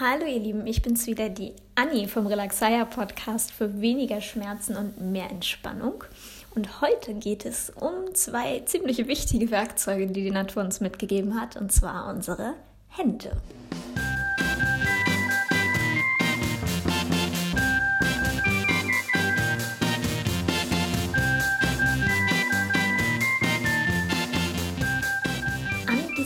Hallo ihr Lieben, ich bin's wieder, die Anni vom Relaxaya Podcast für weniger Schmerzen und mehr Entspannung. Und heute geht es um zwei ziemlich wichtige Werkzeuge, die die Natur uns mitgegeben hat, und zwar unsere Hände.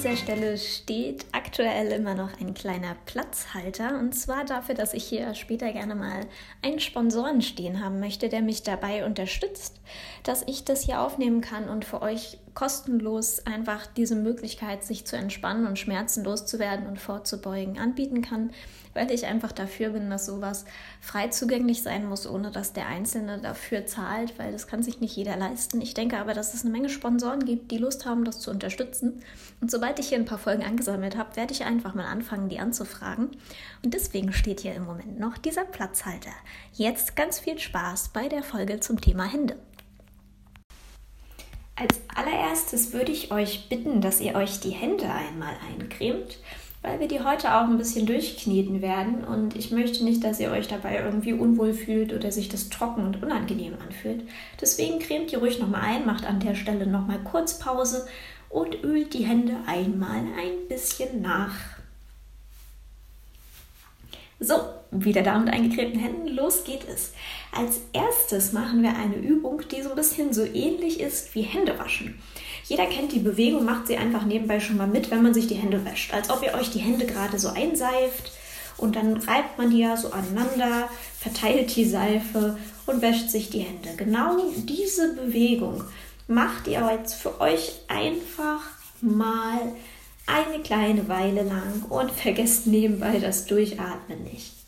dieser Stelle steht aktuell immer noch ein kleiner Platzhalter und zwar dafür, dass ich hier später gerne mal einen Sponsoren stehen haben möchte, der mich dabei unterstützt, dass ich das hier aufnehmen kann und für euch kostenlos einfach diese Möglichkeit, sich zu entspannen und schmerzenlos zu werden und vorzubeugen, anbieten kann, weil ich einfach dafür bin, dass sowas frei zugänglich sein muss, ohne dass der Einzelne dafür zahlt, weil das kann sich nicht jeder leisten. Ich denke aber, dass es eine Menge Sponsoren gibt, die Lust haben, das zu unterstützen. Und sobald ich hier ein paar Folgen angesammelt habe, werde ich einfach mal anfangen, die anzufragen. Und deswegen steht hier im Moment noch dieser Platzhalter. Jetzt ganz viel Spaß bei der Folge zum Thema Hände. Als allererstes würde ich euch bitten, dass ihr euch die Hände einmal eincremt weil wir die heute auch ein bisschen durchkneten werden und ich möchte nicht, dass ihr euch dabei irgendwie unwohl fühlt oder sich das trocken und unangenehm anfühlt. Deswegen cremt ihr ruhig nochmal ein, macht an der Stelle nochmal kurz Pause und ölt die Hände einmal ein bisschen nach. So, wieder da mit eingecremten Händen, los geht es. Als erstes machen wir eine Übung, die so ein bisschen so ähnlich ist wie Hände waschen. Jeder kennt die Bewegung, macht sie einfach nebenbei schon mal mit, wenn man sich die Hände wäscht. Als ob ihr euch die Hände gerade so einseift und dann reibt man die ja so aneinander, verteilt die Seife und wäscht sich die Hände. Genau diese Bewegung macht ihr jetzt für euch einfach mal eine kleine Weile lang und vergesst nebenbei das Durchatmen nicht.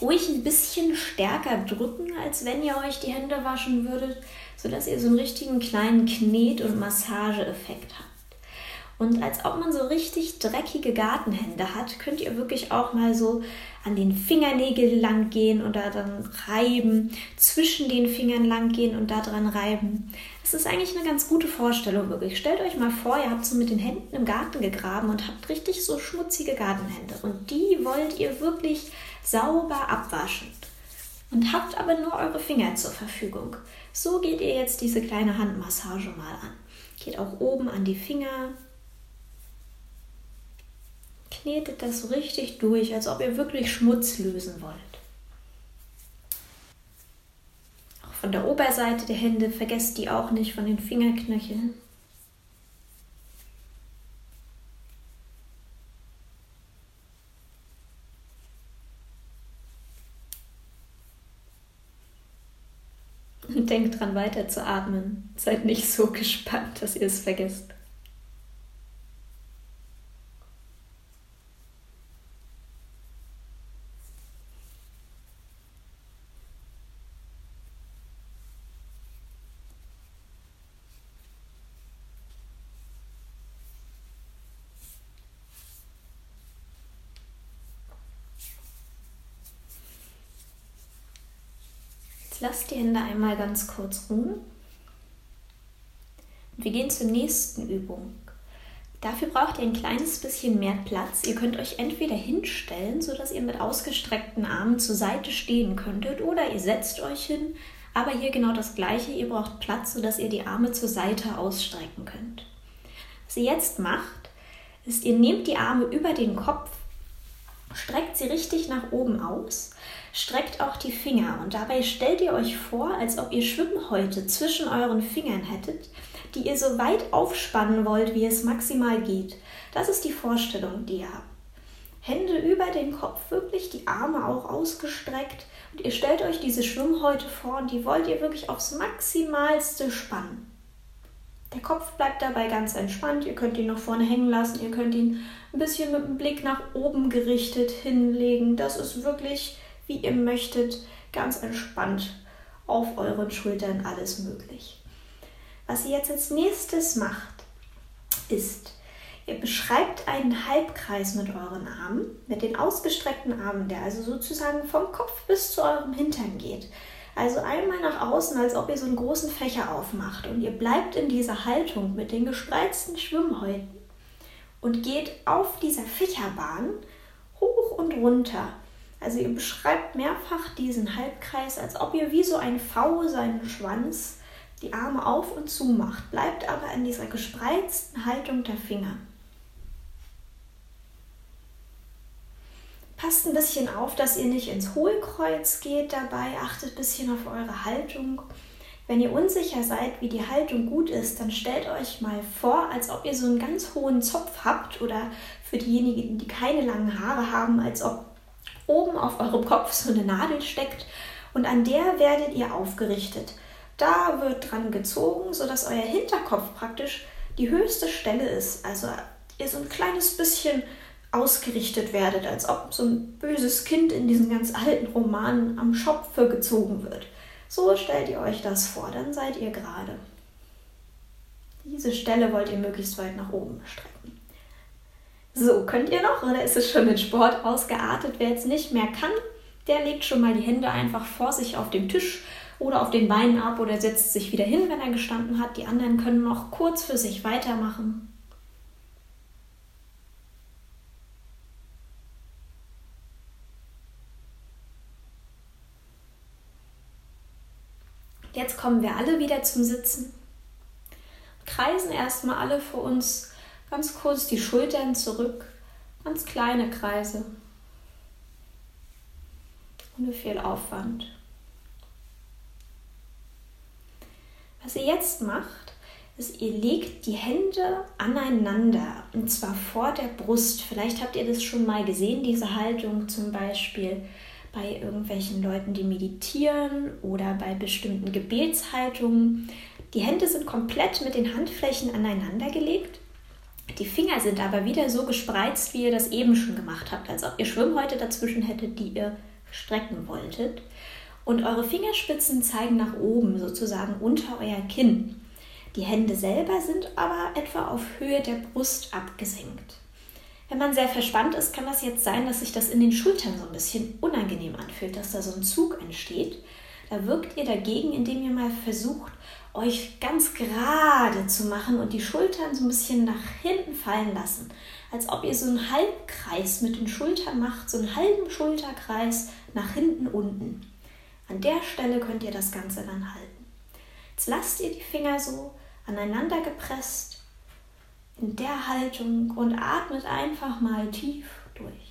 ruhig ein bisschen stärker drücken, als wenn ihr euch die Hände waschen würdet, sodass ihr so einen richtigen kleinen Knet- und Massageeffekt habt. Und als ob man so richtig dreckige Gartenhände hat, könnt ihr wirklich auch mal so an den Fingernägeln lang gehen und da dran reiben, zwischen den Fingern lang gehen und da dran reiben. Es ist eigentlich eine ganz gute Vorstellung, wirklich. Stellt euch mal vor, ihr habt so mit den Händen im Garten gegraben und habt richtig so schmutzige Gartenhände. Und die wollt ihr wirklich sauber abwaschen. Und habt aber nur eure Finger zur Verfügung. So geht ihr jetzt diese kleine Handmassage mal an. Geht auch oben an die Finger, knetet das so richtig durch, als ob ihr wirklich Schmutz lösen wollt. Auch von der Oberseite der Hände vergesst die auch nicht von den Fingerknöcheln. Und denkt dran weiter zu atmen. Seid nicht so gespannt, dass ihr es vergesst. Lasst die Hände einmal ganz kurz ruhen. Und wir gehen zur nächsten Übung. Dafür braucht ihr ein kleines bisschen mehr Platz. Ihr könnt euch entweder hinstellen, sodass ihr mit ausgestreckten Armen zur Seite stehen könntet, oder ihr setzt euch hin. Aber hier genau das gleiche. Ihr braucht Platz, sodass ihr die Arme zur Seite ausstrecken könnt. Was ihr jetzt macht, ist, ihr nehmt die Arme über den Kopf, streckt sie richtig nach oben aus Streckt auch die Finger und dabei stellt ihr euch vor, als ob ihr Schwimmhäute zwischen euren Fingern hättet, die ihr so weit aufspannen wollt, wie es maximal geht. Das ist die Vorstellung, die ihr habt. Hände über den Kopf, wirklich die Arme auch ausgestreckt und ihr stellt euch diese Schwimmhäute vor und die wollt ihr wirklich aufs Maximalste spannen. Der Kopf bleibt dabei ganz entspannt. Ihr könnt ihn noch vorne hängen lassen. Ihr könnt ihn ein bisschen mit dem Blick nach oben gerichtet hinlegen. Das ist wirklich wie ihr möchtet, ganz entspannt auf euren Schultern alles möglich. Was ihr jetzt als nächstes macht, ist, ihr beschreibt einen Halbkreis mit euren Armen, mit den ausgestreckten Armen, der also sozusagen vom Kopf bis zu eurem Hintern geht. Also einmal nach außen, als ob ihr so einen großen Fächer aufmacht und ihr bleibt in dieser Haltung mit den gespreizten Schwimmhäuten und geht auf dieser Fächerbahn hoch und runter. Also ihr beschreibt mehrfach diesen Halbkreis, als ob ihr wie so ein V seinen Schwanz die Arme auf und zu macht, bleibt aber in dieser gespreizten Haltung der Finger. Passt ein bisschen auf, dass ihr nicht ins Hohlkreuz geht dabei. Achtet ein bisschen auf eure Haltung. Wenn ihr unsicher seid, wie die Haltung gut ist, dann stellt euch mal vor, als ob ihr so einen ganz hohen Zopf habt oder für diejenigen, die keine langen Haare haben, als ob oben auf eurem Kopf so eine Nadel steckt und an der werdet ihr aufgerichtet. Da wird dran gezogen, sodass euer Hinterkopf praktisch die höchste Stelle ist. Also ihr so ein kleines bisschen ausgerichtet werdet, als ob so ein böses Kind in diesen ganz alten Romanen am Schopfe gezogen wird. So stellt ihr euch das vor, dann seid ihr gerade. Diese Stelle wollt ihr möglichst weit nach oben strecken. So, könnt ihr noch oder ist es schon in Sport ausgeartet? Wer jetzt nicht mehr kann, der legt schon mal die Hände einfach vor sich auf dem Tisch oder auf den Beinen ab oder setzt sich wieder hin, wenn er gestanden hat. Die anderen können noch kurz für sich weitermachen. Jetzt kommen wir alle wieder zum Sitzen. Kreisen erstmal alle vor uns ganz kurz die Schultern zurück, ganz kleine Kreise, ohne viel Aufwand. Was ihr jetzt macht, ist, ihr legt die Hände aneinander und zwar vor der Brust. Vielleicht habt ihr das schon mal gesehen, diese Haltung zum Beispiel bei irgendwelchen Leuten, die meditieren oder bei bestimmten Gebetshaltungen. Die Hände sind komplett mit den Handflächen aneinander gelegt. Die Finger sind aber wieder so gespreizt, wie ihr das eben schon gemacht habt, als ob ihr Schwimmhäute dazwischen hättet, die ihr strecken wolltet. Und eure Fingerspitzen zeigen nach oben, sozusagen unter euer Kinn. Die Hände selber sind aber etwa auf Höhe der Brust abgesenkt. Wenn man sehr verspannt ist, kann das jetzt sein, dass sich das in den Schultern so ein bisschen unangenehm anfühlt, dass da so ein Zug entsteht. Da wirkt ihr dagegen, indem ihr mal versucht, euch ganz gerade zu machen und die Schultern so ein bisschen nach hinten fallen lassen. Als ob ihr so einen Halbkreis mit den Schultern macht, so einen halben Schulterkreis nach hinten unten. An der Stelle könnt ihr das Ganze dann halten. Jetzt lasst ihr die Finger so aneinander gepresst in der Haltung und atmet einfach mal tief durch.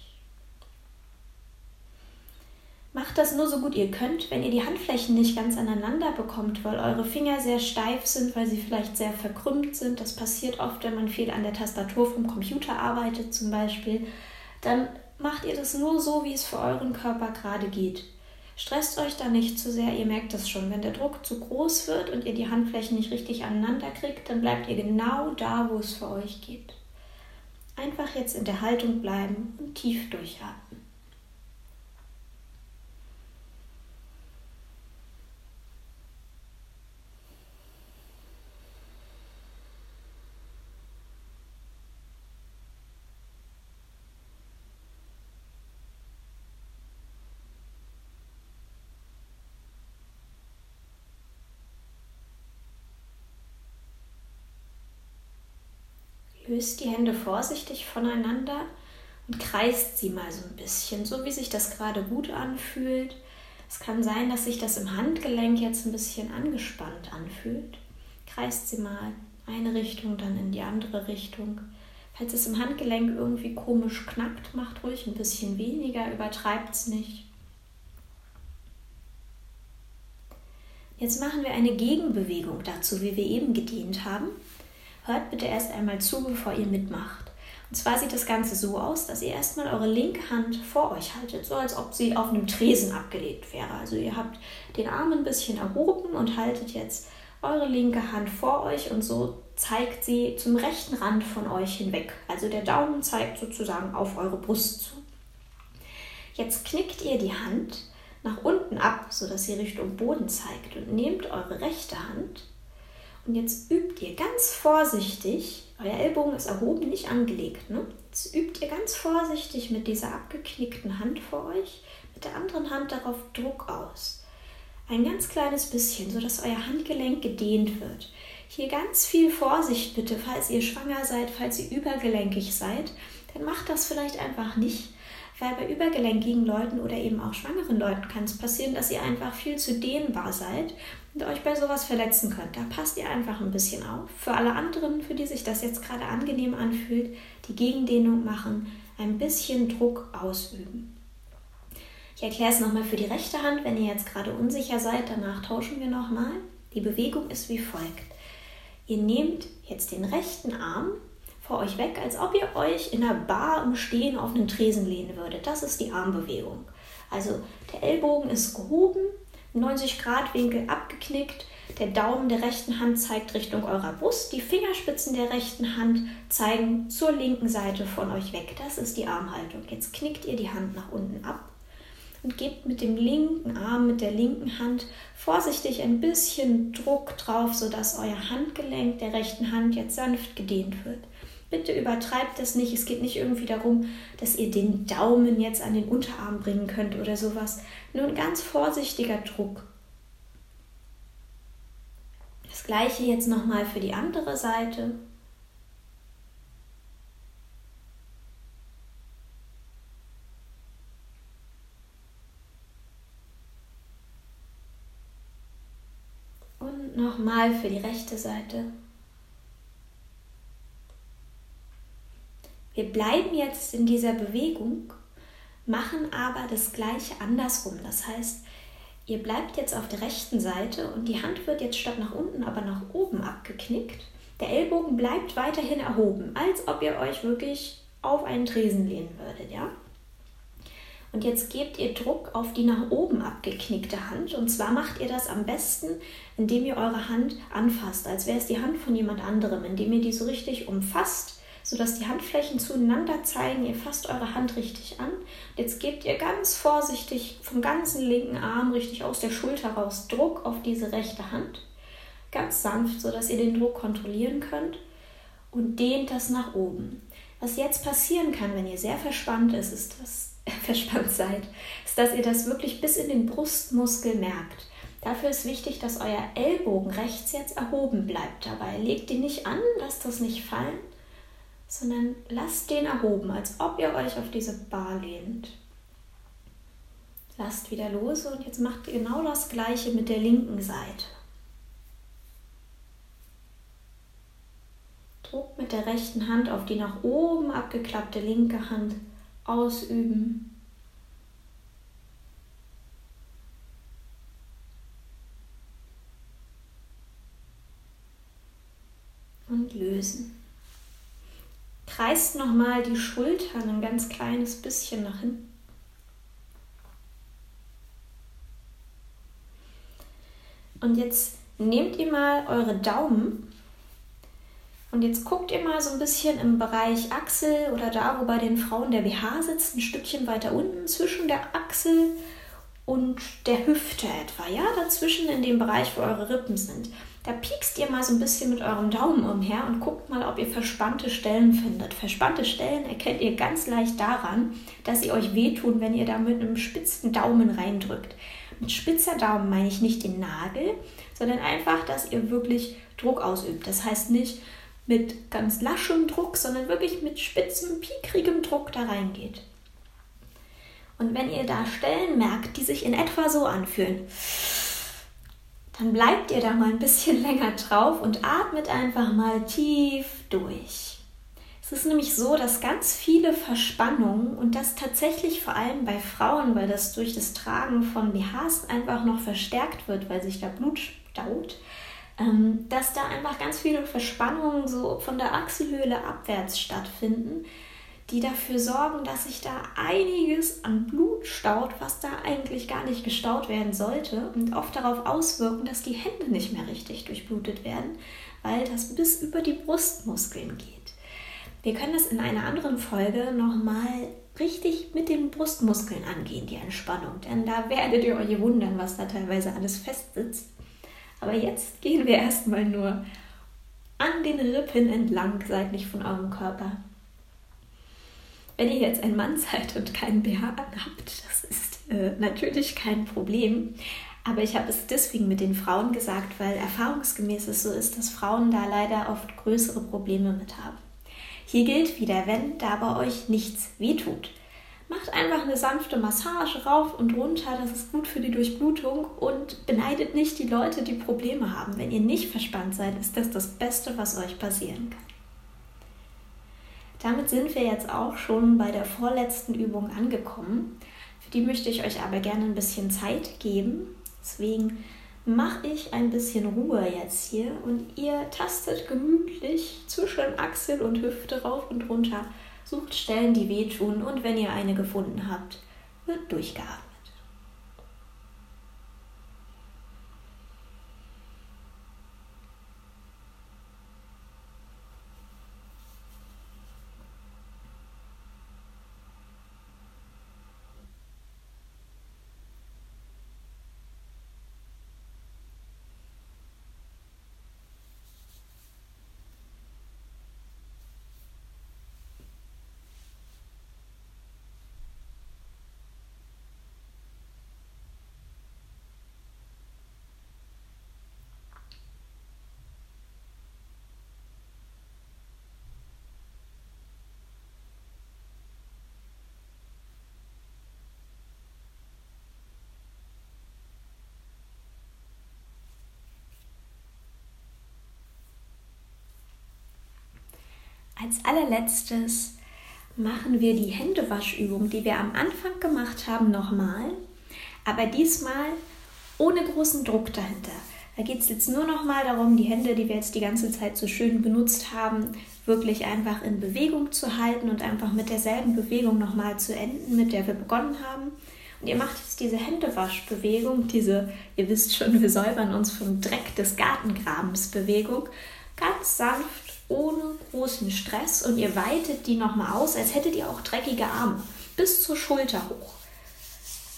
Macht das nur so gut ihr könnt, wenn ihr die Handflächen nicht ganz aneinander bekommt, weil eure Finger sehr steif sind, weil sie vielleicht sehr verkrümmt sind. Das passiert oft, wenn man viel an der Tastatur vom Computer arbeitet zum Beispiel. Dann macht ihr das nur so, wie es für euren Körper gerade geht. Stresst euch da nicht zu sehr, ihr merkt das schon. Wenn der Druck zu groß wird und ihr die Handflächen nicht richtig aneinander kriegt, dann bleibt ihr genau da, wo es für euch geht. Einfach jetzt in der Haltung bleiben und tief durchatmen. Löst die Hände vorsichtig voneinander und kreist sie mal so ein bisschen, so wie sich das gerade gut anfühlt. Es kann sein, dass sich das im Handgelenk jetzt ein bisschen angespannt anfühlt. Kreist sie mal eine Richtung, dann in die andere Richtung. Falls es im Handgelenk irgendwie komisch knackt, macht ruhig ein bisschen weniger, übertreibt es nicht. Jetzt machen wir eine Gegenbewegung dazu, wie wir eben gedehnt haben. Hört bitte erst einmal zu, bevor ihr mitmacht. Und zwar sieht das Ganze so aus, dass ihr erstmal eure linke Hand vor euch haltet, so als ob sie auf einem Tresen abgelegt wäre. Also ihr habt den Arm ein bisschen erhoben und haltet jetzt eure linke Hand vor euch und so zeigt sie zum rechten Rand von euch hinweg. Also der Daumen zeigt sozusagen auf eure Brust zu. Jetzt knickt ihr die Hand nach unten ab, sodass sie Richtung Boden zeigt und nehmt eure rechte Hand und jetzt übt ihr ganz vorsichtig, euer Ellbogen ist erhoben, nicht angelegt. Ne? Jetzt übt ihr ganz vorsichtig mit dieser abgeknickten Hand vor euch, mit der anderen Hand darauf Druck aus. Ein ganz kleines bisschen, sodass euer Handgelenk gedehnt wird. Hier ganz viel Vorsicht bitte, falls ihr schwanger seid, falls ihr übergelenkig seid, dann macht das vielleicht einfach nicht, weil bei übergelenkigen Leuten oder eben auch schwangeren Leuten kann es passieren, dass ihr einfach viel zu dehnbar seid und euch bei sowas verletzen könnt. Da passt ihr einfach ein bisschen auf. Für alle anderen, für die sich das jetzt gerade angenehm anfühlt, die Gegendehnung machen, ein bisschen Druck ausüben. Ich erkläre es nochmal für die rechte Hand, wenn ihr jetzt gerade unsicher seid, danach tauschen wir nochmal. Die Bewegung ist wie folgt. Ihr nehmt jetzt den rechten Arm vor euch weg, als ob ihr euch in einer Bar im Stehen auf einen Tresen lehnen würdet. Das ist die Armbewegung. Also der Ellbogen ist gehoben, 90 Grad Winkel abgeknickt, der Daumen der rechten Hand zeigt Richtung eurer Brust, die Fingerspitzen der rechten Hand zeigen zur linken Seite von euch weg. Das ist die Armhaltung. Jetzt knickt ihr die Hand nach unten ab und gebt mit dem linken Arm, mit der linken Hand vorsichtig ein bisschen Druck drauf, sodass euer Handgelenk der rechten Hand jetzt sanft gedehnt wird. Bitte übertreibt das nicht. Es geht nicht irgendwie darum, dass ihr den Daumen jetzt an den Unterarm bringen könnt oder sowas. Nur ein ganz vorsichtiger Druck. Das gleiche jetzt nochmal für die andere Seite. nochmal für die rechte Seite. Wir bleiben jetzt in dieser Bewegung, machen aber das gleiche andersrum. Das heißt, ihr bleibt jetzt auf der rechten Seite und die Hand wird jetzt statt nach unten aber nach oben abgeknickt. Der Ellbogen bleibt weiterhin erhoben, als ob ihr euch wirklich auf einen Tresen lehnen würdet, ja? Und jetzt gebt ihr Druck auf die nach oben abgeknickte Hand. Und zwar macht ihr das am besten, indem ihr eure Hand anfasst, als wäre es die Hand von jemand anderem, indem ihr die so richtig umfasst, sodass die Handflächen zueinander zeigen. Ihr fasst eure Hand richtig an. Jetzt gebt ihr ganz vorsichtig vom ganzen linken Arm richtig aus der Schulter raus Druck auf diese rechte Hand. Ganz sanft, sodass ihr den Druck kontrollieren könnt. Und dehnt das nach oben. Was jetzt passieren kann, wenn ihr sehr verspannt ist, ist, dass verspannt seid, ist, dass ihr das wirklich bis in den Brustmuskel merkt. Dafür ist wichtig, dass euer Ellbogen rechts jetzt erhoben bleibt dabei. Legt ihn nicht an, lasst das nicht fallen, sondern lasst den erhoben, als ob ihr euch auf diese Bar lehnt. Lasst wieder los und jetzt macht ihr genau das gleiche mit der linken Seite. Druck mit der rechten Hand auf die nach oben abgeklappte linke Hand ausüben. Und lösen. Kreist nochmal die Schultern ein ganz kleines bisschen nach hinten. Und jetzt nehmt ihr mal eure Daumen und jetzt guckt ihr mal so ein bisschen im Bereich Achsel oder da, wo bei den Frauen der BH sitzt, ein Stückchen weiter unten zwischen der Achsel und der Hüfte etwa, ja, dazwischen in dem Bereich, wo eure Rippen sind. Da piekst ihr mal so ein bisschen mit eurem Daumen umher und guckt mal, ob ihr verspannte Stellen findet. Verspannte Stellen erkennt ihr ganz leicht daran, dass sie euch wehtun, wenn ihr da mit einem spitzen Daumen reindrückt. Mit spitzer Daumen meine ich nicht den Nagel, sondern einfach, dass ihr wirklich Druck ausübt. Das heißt nicht, mit ganz laschem Druck, sondern wirklich mit spitzem, piekrigem Druck da reingeht. Und wenn ihr da Stellen merkt, die sich in etwa so anfühlen, dann bleibt ihr da mal ein bisschen länger drauf und atmet einfach mal tief durch. Es ist nämlich so, dass ganz viele Verspannungen und das tatsächlich vor allem bei Frauen, weil das durch das Tragen von BHs einfach noch verstärkt wird, weil sich da Blut staut, ähm, dass da einfach ganz viele Verspannungen so von der Achselhöhle abwärts stattfinden, die dafür sorgen, dass sich da einiges an Blut staut, was da eigentlich gar nicht gestaut werden sollte und oft darauf auswirken, dass die Hände nicht mehr richtig durchblutet werden, weil das bis über die Brustmuskeln geht. Wir können das in einer anderen Folge nochmal richtig mit den Brustmuskeln angehen, die Entspannung, denn da werdet ihr euch wundern, was da teilweise alles festsitzt. Aber jetzt gehen wir erstmal nur an den Rippen entlang, seitlich von eurem Körper. Wenn ihr jetzt ein Mann seid und keinen BH habt, das ist äh, natürlich kein Problem. Aber ich habe es deswegen mit den Frauen gesagt, weil erfahrungsgemäß es so ist, dass Frauen da leider oft größere Probleme mit haben. Hier gilt wieder, wenn da bei euch nichts wehtut. Macht einfach eine sanfte Massage rauf und runter, das ist gut für die Durchblutung und beneidet nicht die Leute, die Probleme haben. Wenn ihr nicht verspannt seid, ist das das Beste, was euch passieren kann. Damit sind wir jetzt auch schon bei der vorletzten Übung angekommen. Für die möchte ich euch aber gerne ein bisschen Zeit geben. Deswegen mache ich ein bisschen Ruhe jetzt hier und ihr tastet gemütlich zwischen Achsel und Hüfte rauf und runter, sucht Stellen, die wehtun und wenn ihr eine gefunden habt, wird durchgeatmet. Als allerletztes machen wir die Händewaschübung, die wir am Anfang gemacht haben, nochmal, aber diesmal ohne großen Druck dahinter. Da geht es jetzt nur noch mal darum, die Hände, die wir jetzt die ganze Zeit so schön benutzt haben, wirklich einfach in Bewegung zu halten und einfach mit derselben Bewegung noch mal zu enden, mit der wir begonnen haben. Und ihr macht jetzt diese Händewaschbewegung, diese, ihr wisst schon, wir säubern uns vom Dreck des Gartengrabens Bewegung, ganz sanft ohne großen Stress und ihr weitet die nochmal aus, als hättet ihr auch dreckige Arme, bis zur Schulter hoch.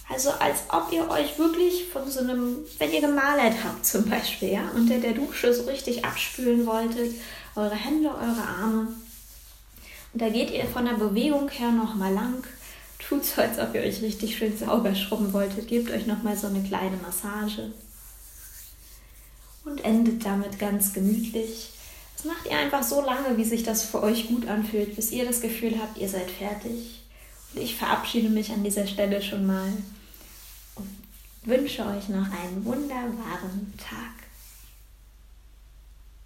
Also als ob ihr euch wirklich von so einem, wenn ihr gemalert habt zum Beispiel, ja, unter der Dusche so richtig abspülen wolltet, eure Hände, eure Arme. Und da geht ihr von der Bewegung her nochmal lang, tut so, als ob ihr euch richtig schön sauber schrubben wolltet, gebt euch nochmal so eine kleine Massage und endet damit ganz gemütlich das macht ihr einfach so lange, wie sich das für euch gut anfühlt, bis ihr das Gefühl habt, ihr seid fertig. Und ich verabschiede mich an dieser Stelle schon mal und wünsche euch noch einen wunderbaren Tag.